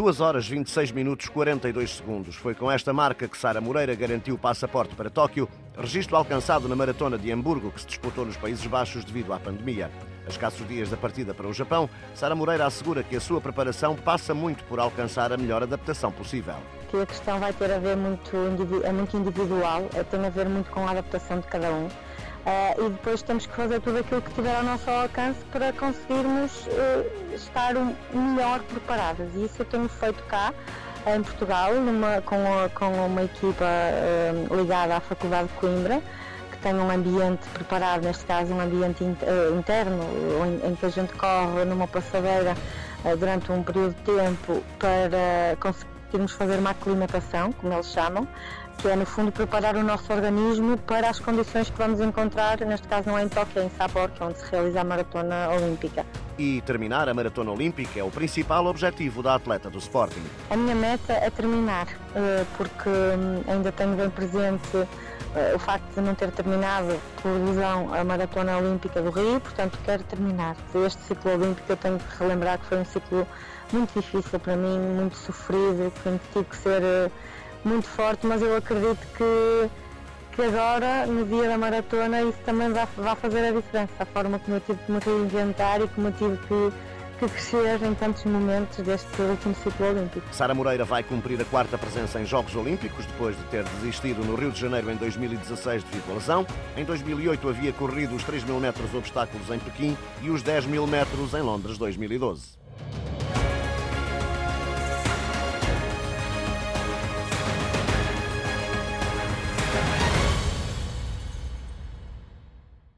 2 horas 26 minutos 42 segundos. Foi com esta marca que Sara Moreira garantiu o passaporte para Tóquio, registro alcançado na maratona de Hamburgo, que se disputou nos Países Baixos devido à pandemia. A escassos dias da partida para o Japão, Sara Moreira assegura que a sua preparação passa muito por alcançar a melhor adaptação possível. Que a questão vai ter a ver muito, é muito individual, é, tem a ver muito com a adaptação de cada um. Uh, e depois temos que fazer tudo aquilo que tiver ao nosso alcance para conseguirmos uh, estar melhor preparadas. E isso eu tenho feito cá em Portugal, numa, com, com, uma equipa uh, ligada à Faculdade de Coimbra, que tem um ambiente preparado, neste caso um ambiente interno, em, em, que a gente corre numa passadeira durante um período de tempo para conseguirmos fazer uma aclimatação, como eles chamam, que é no fundo preparar o nosso organismo para as condições que vamos encontrar, neste caso não é em Tóquio, é em Sapporo, que é onde se realiza a maratona olímpica. E terminar a maratona olímpica é o principal objetivo da atleta do Sporting. A minha meta é terminar, eh, porque hum, ainda tenho bem presente eh, o facto de não ter terminado por lesão a maratona olímpica do Rio, portanto quero terminar. Este ciclo olímpico eu tenho que relembrar que foi um ciclo muito difícil para mim, muito sofrido, que tive que ser eh, muito forte, mas eu acredito que, que agora, no dia da maratona, isso também vai, vai fazer a diferença. A forma como eu tive que me reinventar e como eu tive que, que crescer em tantos momentos deste último ciclo olímpico. Sara Moreira vai cumprir a quarta presença em Jogos Olímpicos, depois de ter desistido no Rio de Janeiro em 2016 devido à lesão. Em 2008 havia corrido os 3 mil metros obstáculos em Pequim e os 10 mil metros em Londres 2012.